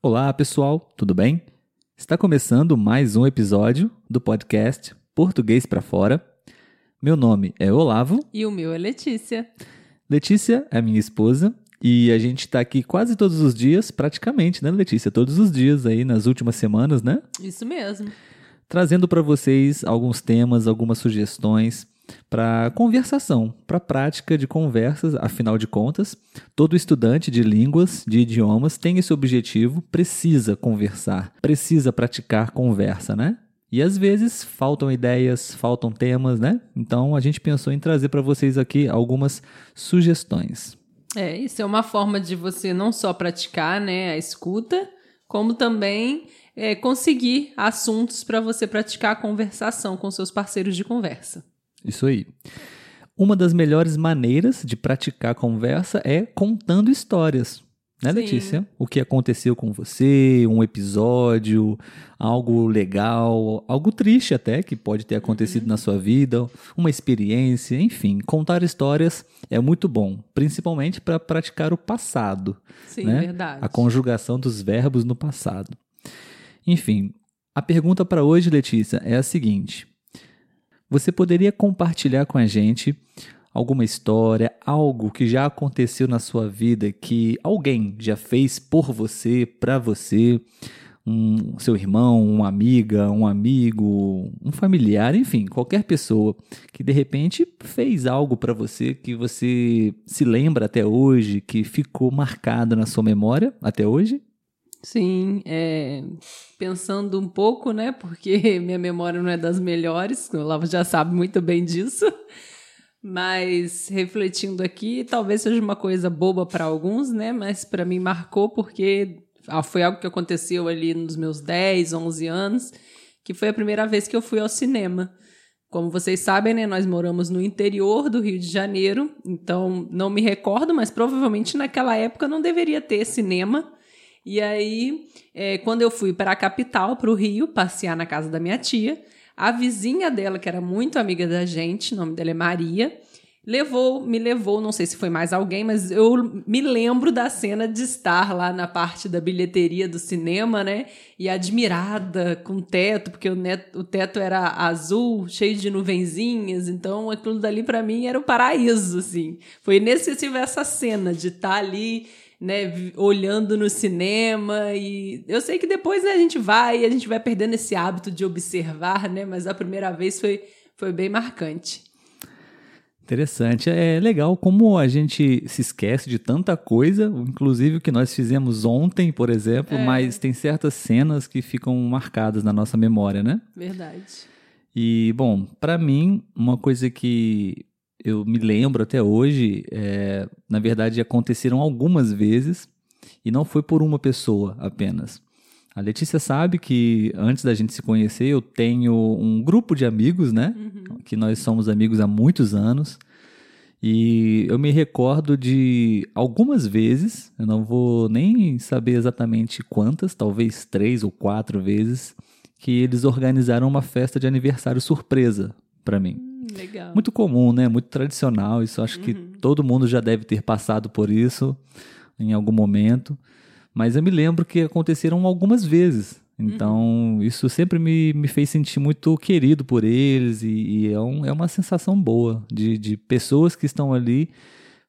Olá, pessoal, tudo bem? Está começando mais um episódio do podcast Português para Fora. Meu nome é Olavo. E o meu é Letícia. Letícia é minha esposa e a gente está aqui quase todos os dias, praticamente, né, Letícia? Todos os dias aí nas últimas semanas, né? Isso mesmo. Trazendo para vocês alguns temas, algumas sugestões para conversação, para prática de conversas, afinal de contas, todo estudante de línguas, de idiomas, tem esse objetivo, precisa conversar, precisa praticar conversa, né? E às vezes faltam ideias, faltam temas, né? Então a gente pensou em trazer para vocês aqui algumas sugestões. É, isso é uma forma de você não só praticar né, a escuta, como também é, conseguir assuntos para você praticar a conversação com seus parceiros de conversa. Isso aí. Uma das melhores maneiras de praticar conversa é contando histórias. Né, Sim. Letícia? O que aconteceu com você, um episódio, algo legal, algo triste até que pode ter acontecido Uhum. na sua vida, uma experiência, enfim. Contar histórias é muito bom, principalmente para praticar o passado. Sim, né? verdade. A conjugação dos verbos no passado. Enfim, a pergunta para hoje, Letícia, é a seguinte: Você poderia compartilhar com a gente alguma história, algo que já aconteceu na sua vida que alguém já fez por você, para você, um seu irmão, uma amiga, um amigo, um familiar, enfim, qualquer pessoa que de repente fez algo para você que você se lembra até hoje, que ficou marcado na sua memória até hoje? Sim, é, pensando um pouco, né? Porque minha memória não é das melhores, o Olavo já sabe muito bem disso. Mas refletindo aqui, talvez seja uma coisa boba para alguns, né? Mas para mim marcou porque ah, foi algo que aconteceu ali nos meus 10, 11 anos, que foi a primeira vez que eu fui ao cinema. Como vocês sabem, né, nós moramos no interior do Rio de Janeiro, então não me recordo, mas provavelmente naquela época não deveria ter cinema. E aí, é, quando eu fui para a capital, para o Rio, passear na casa da minha tia, a vizinha dela, que era muito amiga da gente, o nome dela é Maria, levou, me levou, não sei se foi mais alguém, mas eu me lembro da cena de estar lá na parte da bilheteria do cinema, né? E admirada com o teto, porque o, net, o teto era azul, cheio de nuvenzinhas, então aquilo dali para mim era o paraíso, assim. Foi inesquecível essa cena de estar ali né, olhando no cinema e eu sei que depois né, a gente vai e a gente vai perdendo esse hábito de observar, né, mas a primeira vez foi, foi bem marcante. Interessante. É legal como a gente se esquece de tanta coisa, inclusive o que nós fizemos ontem, por exemplo, É. mas tem certas cenas que ficam marcadas na nossa memória, né? Verdade. E, bom, para mim, uma coisa que eu me lembro até hoje, é, na verdade, aconteceram algumas vezes e não foi por uma pessoa apenas. A Letícia sabe que antes da gente se conhecer, eu tenho um grupo de amigos, né? Que nós somos amigos há muitos anos. E eu me recordo de algumas vezes, eu não vou nem saber exatamente quantas, talvez três ou quatro vezes, que eles organizaram uma festa de aniversário surpresa para mim. Legal. Muito comum, né? Muito tradicional. Isso acho que todo mundo já deve ter passado por isso em algum momento. Mas eu me lembro que aconteceram algumas vezes. Então, isso sempre me, me fez sentir muito querido por eles e, e é, um- é uma sensação boa de, de pessoas que estão ali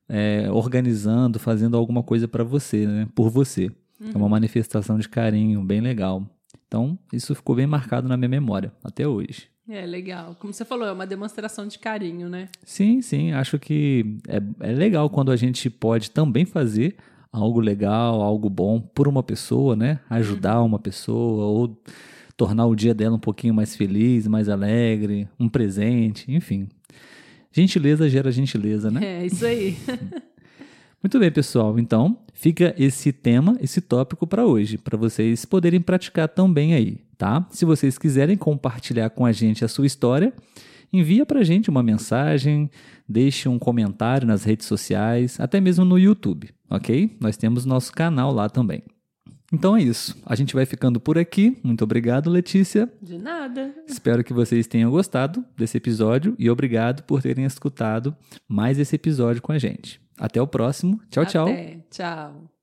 é, organizando, fazendo alguma coisa para você, né? Por você. É uma manifestação de carinho bem legal. Então, isso ficou bem marcado na minha memória até hoje. É legal. Como você falou, é uma demonstração de carinho, né? Sim, sim, acho que é, é legal quando a gente pode também fazer algo legal, algo bom por uma pessoa, né? Ajudar uma pessoa ou tornar o dia dela um pouquinho mais feliz, mais alegre, um presente, enfim. Gentileza gera gentileza, né? É isso aí. Muito bem, pessoal. Então, fica esse tema, esse tópico para hoje, para vocês poderem praticar também aí, tá? Se vocês quiserem compartilhar com a gente a sua história, envia para a gente uma mensagem, deixe um comentário nas redes sociais, até mesmo no YouTube, ok? Nós temos nosso canal lá também. Então é isso. A gente vai ficando por aqui. Muito obrigado, Letícia. De nada. Espero que vocês tenham gostado desse episódio e obrigado por terem escutado mais esse episódio com a gente. Até o próximo. Tchau, tchau. Até. Tchau.